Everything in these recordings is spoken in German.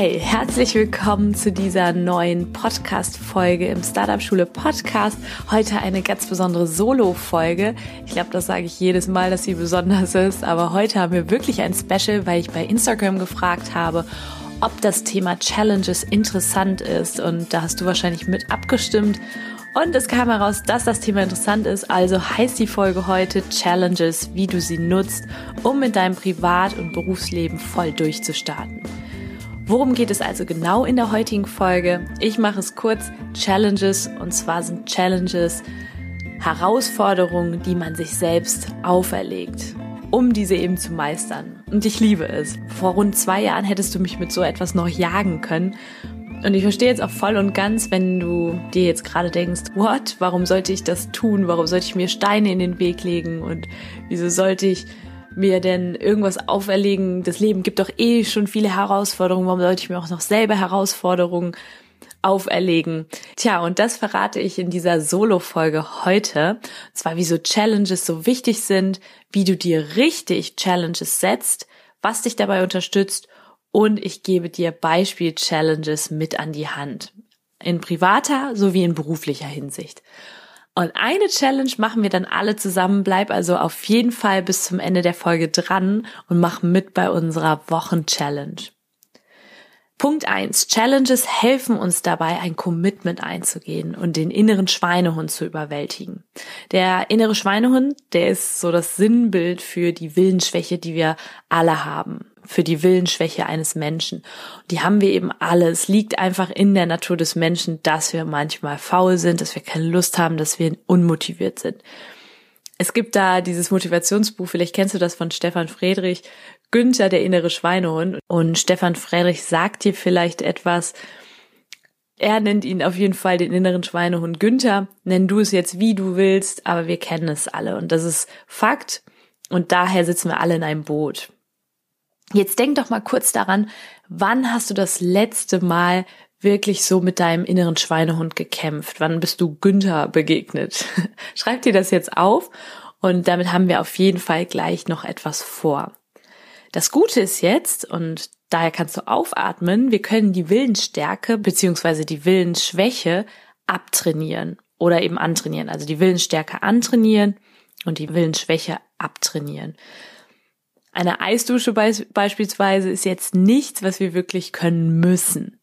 Hey, herzlich willkommen zu dieser neuen Podcast-Folge im Startup Schule Podcast. Heute eine ganz besondere Solo-Folge. Ich glaube, das sage ich jedes Mal, dass sie besonders ist, aber heute haben wir wirklich ein Special, weil ich bei Instagram gefragt habe, ob das Thema Challenges interessant ist und da hast du wahrscheinlich mit abgestimmt. Und es kam heraus, dass das Thema interessant ist. Also heißt die Folge heute Challenges, wie du sie nutzt, um in deinem Privat- und Berufsleben voll durchzustarten. Worum geht es also genau in der heutigen Folge? Ich mache es kurz. Challenges, und zwar sind Challenges Herausforderungen, die man sich selbst auferlegt, um diese eben zu meistern. Und ich liebe es. Vor rund zwei Jahren hättest du mich mit so etwas noch jagen können. Und ich verstehe jetzt auch voll und ganz, wenn du dir jetzt gerade denkst, what? Warum sollte ich das tun? Warum sollte ich mir Steine in den Weg legen? Und wieso sollte ich mir denn irgendwas auferlegen? Das Leben gibt doch eh schon viele Herausforderungen. Warum sollte ich mir auch noch selber Herausforderungen auferlegen? Tja, und das verrate ich in dieser Solo-Folge heute. Und zwar, wieso Challenges so wichtig sind, wie du dir richtig Challenges setzt, was dich dabei unterstützt und ich gebe dir Beispiel-Challenges mit an die Hand. In privater sowie in beruflicher Hinsicht. Und eine Challenge machen wir dann alle zusammen. Bleib also auf jeden Fall bis zum Ende der Folge dran und mach mit bei unserer Wochen-Challenge. Punkt eins: Challenges helfen uns dabei, ein Commitment einzugehen und den inneren Schweinehund zu überwältigen. Der innere Schweinehund, der ist so das Sinnbild für die Willensschwäche, die wir alle haben für die Willensschwäche eines Menschen. Die haben wir eben alle. Es liegt einfach in der Natur des Menschen, dass wir manchmal faul sind, dass wir keine Lust haben, dass wir unmotiviert sind. Es gibt da dieses Motivationsbuch, vielleicht kennst du das von Stefan Friedrich, Günther, der innere Schweinehund. Und Stefan Friedrich sagt dir vielleicht etwas, er nennt ihn auf jeden Fall den inneren Schweinehund Günther. Nenn du es jetzt wie du willst, aber wir kennen es alle. Und das ist Fakt. Und daher sitzen wir alle in einem Boot. Jetzt denk doch mal kurz daran, wann hast du das letzte Mal wirklich so mit deinem inneren Schweinehund gekämpft? Wann bist du Günther begegnet? Schreib dir das jetzt auf und damit haben wir auf jeden Fall gleich noch etwas vor. Das Gute ist jetzt, und daher kannst du aufatmen, wir können die Willensstärke beziehungsweise die Willensschwäche abtrainieren oder eben antrainieren. Also die Willensstärke antrainieren und die Willensschwäche abtrainieren. Eine Eisdusche beispielsweise ist jetzt nichts, was wir wirklich können müssen.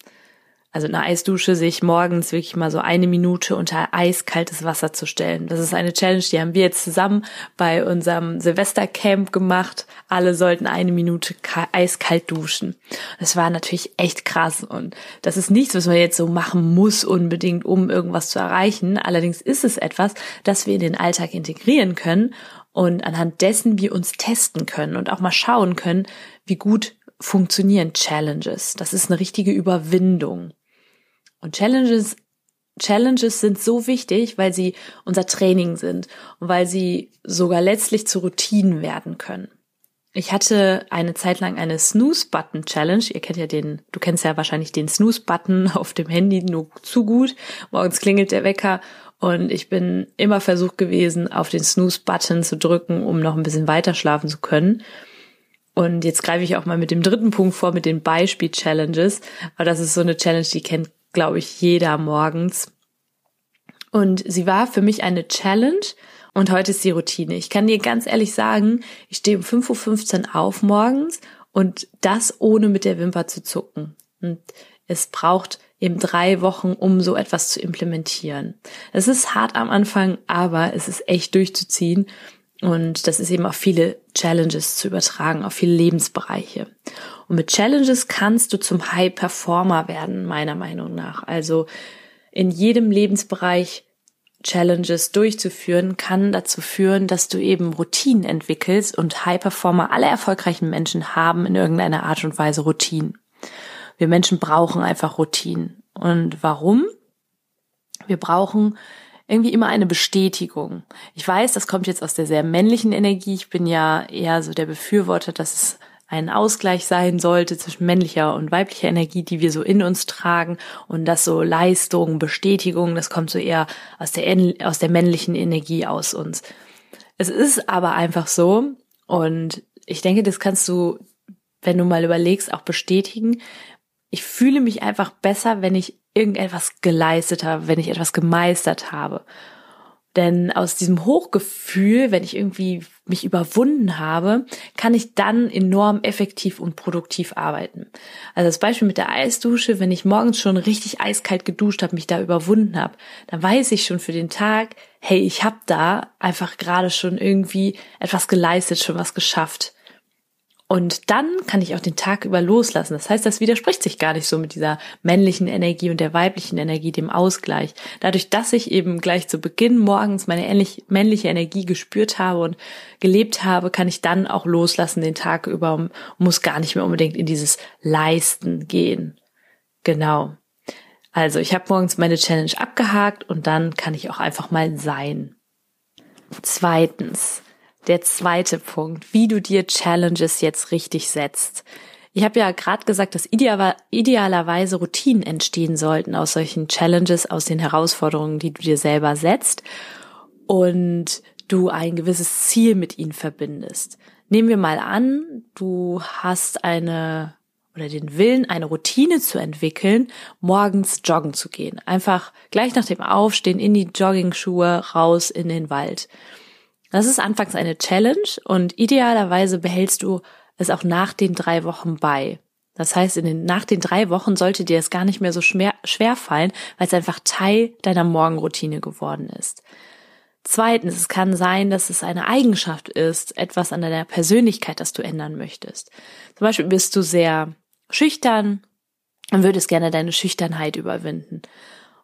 Also eine Eisdusche sich morgens wirklich mal so eine Minute unter eiskaltes Wasser zu stellen. Das ist eine Challenge, die haben wir jetzt zusammen bei unserem Silvestercamp gemacht. Alle sollten eine Minute eiskalt duschen. Das war natürlich echt krass und das ist nichts, was man jetzt so machen muss unbedingt, um irgendwas zu erreichen. Allerdings ist es etwas, das wir in den Alltag integrieren können und anhand dessen wir uns testen können und auch mal schauen können, wie gut funktionieren Challenges. Das ist eine richtige Überwindung. Und Challenges Challenges sind so wichtig, weil sie unser Training sind und weil sie sogar letztlich zu Routinen werden können. Ich hatte eine Zeit lang eine Snooze-Button-Challenge. Ihr kennt ja den, du kennst ja wahrscheinlich den Snooze-Button auf dem Handy nur zu gut. Morgens klingelt der Wecker und ich bin immer versucht gewesen, auf den Snooze-Button zu drücken, um noch ein bisschen weiter schlafen zu können. Und jetzt greife ich auch mal mit dem dritten Punkt vor, mit den Beispiel-Challenges. Aber das ist so eine Challenge, die kennt, glaube ich, jeder morgens. Und sie war für mich eine Challenge und heute ist die Routine. Ich kann dir ganz ehrlich sagen, ich stehe um 5.15 Uhr auf morgens und das ohne mit der Wimper zu zucken. Und es braucht eben drei Wochen, um so etwas zu implementieren. Es ist hart am Anfang, aber es ist echt durchzuziehen. Und das ist eben auf viele Challenges zu übertragen, auf viele Lebensbereiche. Und mit Challenges kannst du zum High Performer werden, meiner Meinung nach. Also in jedem Lebensbereich Challenges durchzuführen, kann dazu führen, dass du eben Routinen entwickelst und High Performer, alle erfolgreichen Menschen haben in irgendeiner Art und Weise Routinen. Wir Menschen brauchen einfach Routinen. Und warum? Wir brauchen irgendwie immer eine Bestätigung. Ich weiß, das kommt jetzt aus der sehr männlichen Energie. Ich bin ja eher so der Befürworter, dass es ein Ausgleich sein sollte zwischen männlicher und weiblicher Energie, die wir so in uns tragen und das so Leistung, Bestätigung, das kommt so eher aus der, aus der männlichen Energie aus uns. Es ist aber einfach so und ich denke, das kannst du, wenn du mal überlegst, auch bestätigen. Ich fühle mich einfach besser, wenn ich irgendetwas geleistet habe, wenn ich etwas gemeistert habe. Denn aus diesem Hochgefühl, wenn ich irgendwie mich überwunden habe, kann ich dann enorm effektiv und produktiv arbeiten. Also das Beispiel mit der Eisdusche, wenn ich morgens schon richtig eiskalt geduscht habe, mich da überwunden habe, dann weiß ich schon für den Tag, hey, ich habe da einfach gerade schon irgendwie etwas geleistet, schon was geschafft. Und dann kann ich auch den Tag über loslassen. Das heißt, das widerspricht sich gar nicht so mit dieser männlichen Energie und der weiblichen Energie, dem Ausgleich. Dadurch, dass ich eben gleich zu Beginn morgens meine männliche Energie gespürt habe und gelebt habe, kann ich dann auch loslassen den Tag über und muss gar nicht mehr unbedingt in dieses Leisten gehen. Genau. Also ich habe morgens meine Challenge abgehakt und dann kann ich auch einfach mal sein. Zweitens, der zweite Punkt, wie du dir Challenges jetzt richtig setzt. Ich habe ja gerade gesagt, dass idealerweise Routinen entstehen sollten aus solchen Challenges, aus den Herausforderungen, die du dir selber setzt und du ein gewisses Ziel mit ihnen verbindest. Nehmen wir mal an, du hast eine oder den Willen, eine Routine zu entwickeln, morgens joggen zu gehen. Einfach gleich nach dem Aufstehen in die Jogging-Schuhe raus in den Wald. Das ist anfangs eine Challenge und idealerweise behältst du es auch nach den drei Wochen bei. Das heißt, in den, nach den drei Wochen sollte dir es gar nicht mehr so schwer, schwer fallen, weil es einfach Teil deiner Morgenroutine geworden ist. Zweitens, es kann sein, dass es eine Eigenschaft ist, etwas an deiner Persönlichkeit, das du ändern möchtest. Zum Beispiel bist du sehr schüchtern und würdest gerne deine Schüchternheit überwinden.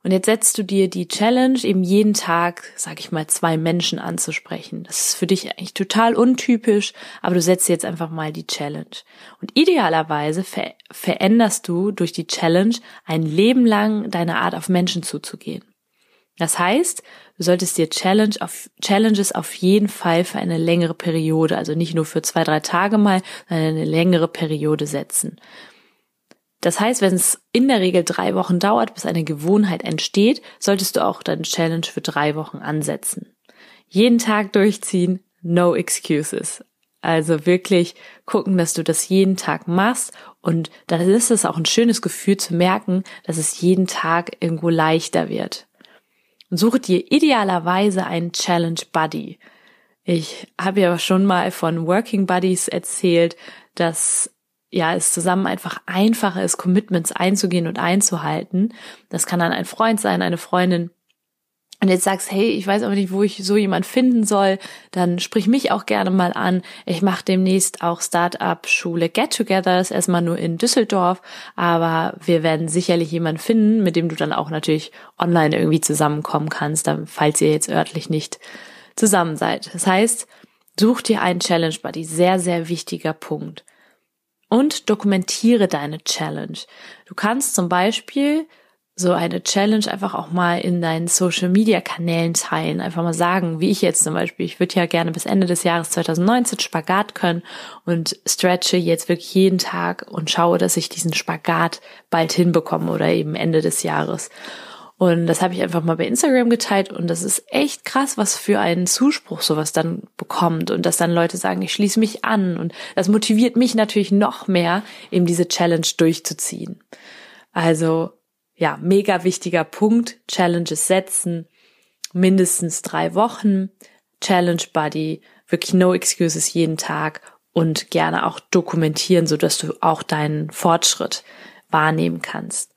Und jetzt setzt du dir die Challenge, eben jeden Tag, sag ich mal, zwei Menschen anzusprechen. Das ist für dich eigentlich total untypisch, aber du setzt jetzt einfach mal die Challenge. Und idealerweise ver veränderst du durch die Challenge ein Leben lang deine Art auf Menschen zuzugehen. Das heißt, du solltest dir Challenge auf, Challenges auf jeden Fall für eine längere Periode, also nicht nur für zwei, drei Tage mal, sondern eine längere Periode setzen. Das heißt, wenn es in der Regel drei Wochen dauert, bis eine Gewohnheit entsteht, solltest du auch deine Challenge für drei Wochen ansetzen. Jeden Tag durchziehen, no excuses. Also wirklich gucken, dass du das jeden Tag machst und dann ist es auch ein schönes Gefühl zu merken, dass es jeden Tag irgendwo leichter wird. Und suche dir idealerweise einen Challenge Buddy. Ich habe ja schon mal von Working Buddies erzählt, dass ja, es zusammen einfach einfacher ist, Commitments einzugehen und einzuhalten. Das kann dann ein Freund sein, eine Freundin. Und jetzt sagst, hey, ich weiß aber nicht, wo ich so jemand finden soll, dann sprich mich auch gerne mal an. Ich mache demnächst auch Startup-Schule Get-Togethers, erstmal nur in Düsseldorf, aber wir werden sicherlich jemanden finden, mit dem du dann auch natürlich online irgendwie zusammenkommen kannst, falls ihr jetzt örtlich nicht zusammen seid. Das heißt, such dir einen Challenge Buddy, sehr, sehr wichtiger Punkt und dokumentiere deine Challenge. Du kannst zum Beispiel so eine Challenge einfach auch mal in deinen Social Media Kanälen teilen. Einfach mal sagen, wie ich jetzt zum Beispiel. Ich würde ja gerne bis Ende des Jahres 2019 Spagat können und stretche jetzt wirklich jeden Tag und schaue, dass ich diesen Spagat bald hinbekomme oder eben Ende des Jahres. Und das habe ich einfach mal bei Instagram geteilt und das ist echt krass, was für einen Zuspruch sowas dann bekommt und dass dann Leute sagen, ich schließe mich an und das motiviert mich natürlich noch mehr, eben diese Challenge durchzuziehen. Also ja, mega wichtiger Punkt, Challenges setzen, mindestens drei Wochen, Challenge Buddy, wirklich no excuses jeden Tag und gerne auch dokumentieren, so dass du auch deinen Fortschritt wahrnehmen kannst.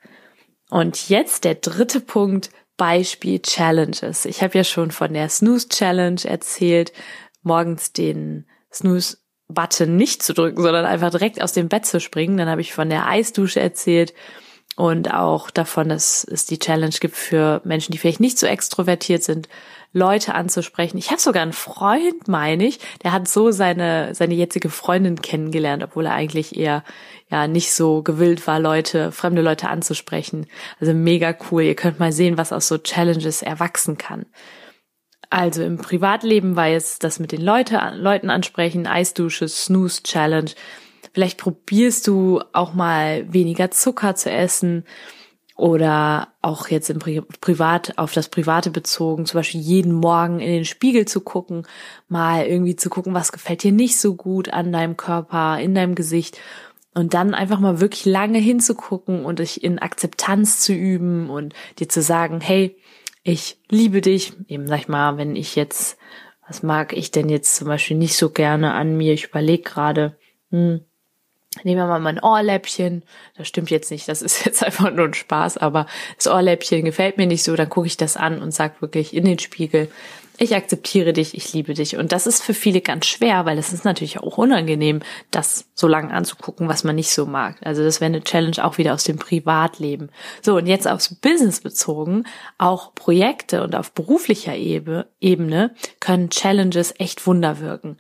Und jetzt der dritte Punkt, Beispiel Challenges. Ich habe ja schon von der Snooze Challenge erzählt, morgens den Snooze Button nicht zu drücken, sondern einfach direkt aus dem Bett zu springen. Dann habe ich von der Eisdusche erzählt und auch davon, dass es die Challenge gibt für Menschen, die vielleicht nicht so extrovertiert sind, Leute anzusprechen. Ich habe sogar einen Freund, meine ich, der hat so seine seine jetzige Freundin kennengelernt, obwohl er eigentlich eher ja nicht so gewillt war, Leute, fremde Leute anzusprechen. Also mega cool. Ihr könnt mal sehen, was aus so Challenges erwachsen kann. Also im Privatleben war jetzt das mit den Leute, Leuten ansprechen, Eisdusche, Snooze Challenge. Vielleicht probierst du auch mal weniger Zucker zu essen oder auch jetzt im Pri Privat auf das Private bezogen, zum Beispiel jeden Morgen in den Spiegel zu gucken, mal irgendwie zu gucken, was gefällt dir nicht so gut an deinem Körper, in deinem Gesicht und dann einfach mal wirklich lange hinzugucken und dich in Akzeptanz zu üben und dir zu sagen, hey, ich liebe dich. Eben sag ich mal, wenn ich jetzt, was mag ich denn jetzt zum Beispiel nicht so gerne an mir? Ich überlege gerade, hm, nehmen wir mal mein Ohrläppchen. Das stimmt jetzt nicht, das ist jetzt einfach nur ein Spaß, aber das Ohrläppchen gefällt mir nicht so, dann gucke ich das an und sag wirklich in den Spiegel, ich akzeptiere dich, ich liebe dich. Und das ist für viele ganz schwer, weil es ist natürlich auch unangenehm, das so lange anzugucken, was man nicht so mag. Also das wäre eine Challenge auch wieder aus dem Privatleben. So, und jetzt aufs Business bezogen, auch Projekte und auf beruflicher Ebene können Challenges echt Wunder wirken.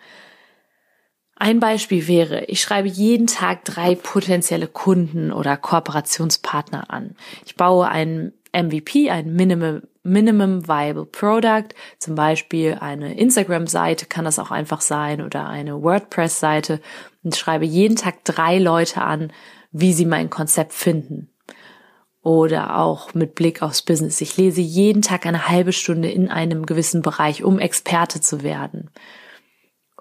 Ein Beispiel wäre, ich schreibe jeden Tag drei potenzielle Kunden oder Kooperationspartner an. Ich baue einen MVP, ein Minimum, Minimum Viable Product, zum Beispiel eine Instagram-Seite kann das auch einfach sein oder eine WordPress-Seite und schreibe jeden Tag drei Leute an, wie sie mein Konzept finden. Oder auch mit Blick aufs Business. Ich lese jeden Tag eine halbe Stunde in einem gewissen Bereich, um Experte zu werden.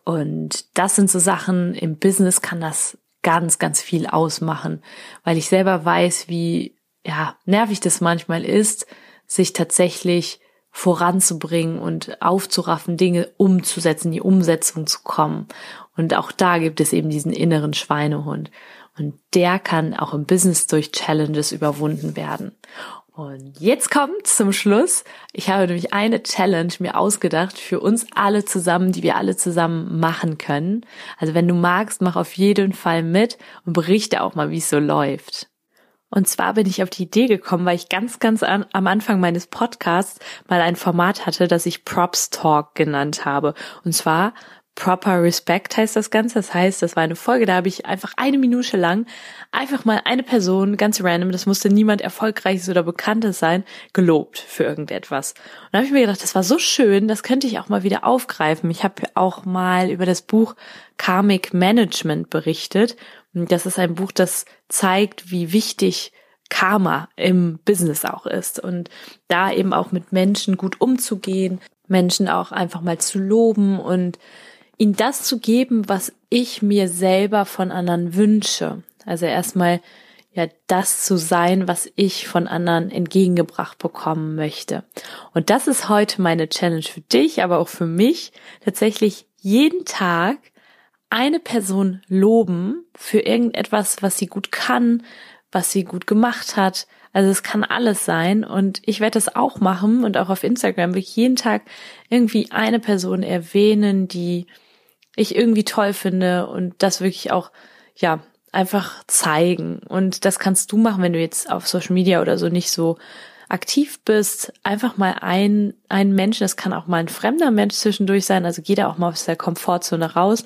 Und das sind so Sachen, im Business kann das ganz, ganz viel ausmachen, weil ich selber weiß, wie ja, nervig das manchmal ist, sich tatsächlich voranzubringen und aufzuraffen, Dinge umzusetzen, die Umsetzung zu kommen. Und auch da gibt es eben diesen inneren Schweinehund. Und der kann auch im Business durch Challenges überwunden werden. Und jetzt kommt zum Schluss. Ich habe nämlich eine Challenge mir ausgedacht für uns alle zusammen, die wir alle zusammen machen können. Also wenn du magst, mach auf jeden Fall mit und berichte auch mal, wie es so läuft. Und zwar bin ich auf die Idee gekommen, weil ich ganz, ganz an, am Anfang meines Podcasts mal ein Format hatte, das ich Props Talk genannt habe. Und zwar Proper Respect heißt das Ganze. Das heißt, das war eine Folge, da habe ich einfach eine Minute lang einfach mal eine Person, ganz random, das musste niemand Erfolgreiches oder Bekanntes sein, gelobt für irgendetwas. Und da habe ich mir gedacht, das war so schön, das könnte ich auch mal wieder aufgreifen. Ich habe auch mal über das Buch Karmic Management berichtet. Das ist ein Buch, das zeigt, wie wichtig Karma im Business auch ist und da eben auch mit Menschen gut umzugehen, Menschen auch einfach mal zu loben und ihnen das zu geben, was ich mir selber von anderen wünsche. Also erstmal ja das zu sein, was ich von anderen entgegengebracht bekommen möchte. Und das ist heute meine Challenge für dich, aber auch für mich, tatsächlich jeden Tag eine Person loben für irgendetwas, was sie gut kann, was sie gut gemacht hat. Also es kann alles sein und ich werde das auch machen und auch auf Instagram will ich jeden Tag irgendwie eine Person erwähnen, die ich irgendwie toll finde und das wirklich auch, ja, einfach zeigen. Und das kannst du machen, wenn du jetzt auf Social Media oder so nicht so aktiv bist, einfach mal ein, ein Mensch, das kann auch mal ein fremder Mensch zwischendurch sein, also geh da auch mal aus der Komfortzone raus,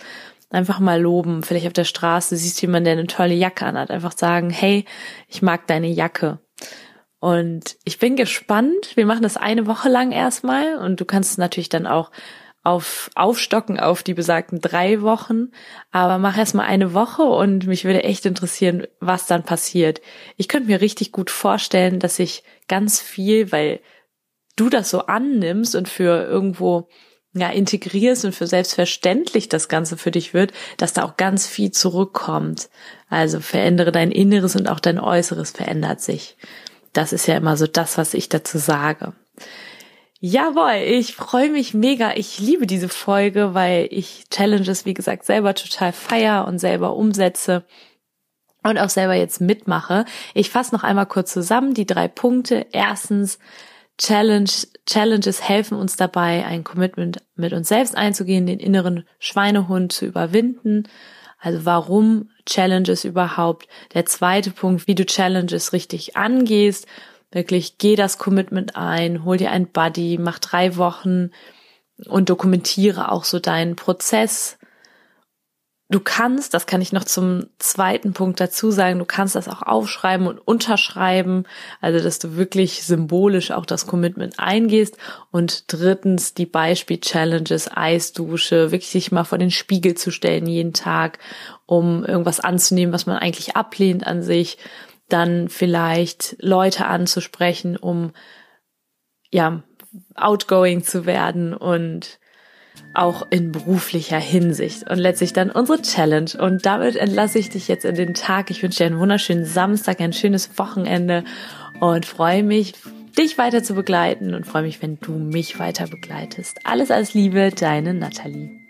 einfach mal loben, vielleicht auf der Straße siehst jemand, der eine tolle Jacke anhat, einfach sagen, hey, ich mag deine Jacke. Und ich bin gespannt, wir machen das eine Woche lang erstmal. Und du kannst es natürlich dann auch auf aufstocken auf die besagten drei Wochen, aber mach erst mal eine Woche und mich würde echt interessieren, was dann passiert. Ich könnte mir richtig gut vorstellen, dass ich ganz viel, weil du das so annimmst und für irgendwo ja integrierst und für selbstverständlich das Ganze für dich wird, dass da auch ganz viel zurückkommt. Also verändere dein Inneres und auch dein Äußeres verändert sich. Das ist ja immer so das, was ich dazu sage. Jawohl, ich freue mich mega. Ich liebe diese Folge, weil ich Challenges, wie gesagt, selber total feier und selber umsetze und auch selber jetzt mitmache. Ich fasse noch einmal kurz zusammen die drei Punkte. Erstens, Challenge, Challenges helfen uns dabei, ein Commitment mit uns selbst einzugehen, den inneren Schweinehund zu überwinden. Also warum Challenges überhaupt? Der zweite Punkt, wie du Challenges richtig angehst Wirklich geh das Commitment ein, hol dir ein Buddy, mach drei Wochen und dokumentiere auch so deinen Prozess. Du kannst, das kann ich noch zum zweiten Punkt dazu sagen, du kannst das auch aufschreiben und unterschreiben, also dass du wirklich symbolisch auch das Commitment eingehst. Und drittens die Beispiel-Challenges, Eisdusche, wirklich sich mal vor den Spiegel zu stellen jeden Tag, um irgendwas anzunehmen, was man eigentlich ablehnt an sich. Dann vielleicht Leute anzusprechen, um ja outgoing zu werden und auch in beruflicher Hinsicht und letztlich dann unsere Challenge. Und damit entlasse ich dich jetzt in den Tag. Ich wünsche dir einen wunderschönen Samstag, ein schönes Wochenende und freue mich, dich weiter zu begleiten und freue mich, wenn du mich weiter begleitest. Alles, alles Liebe, deine Nathalie.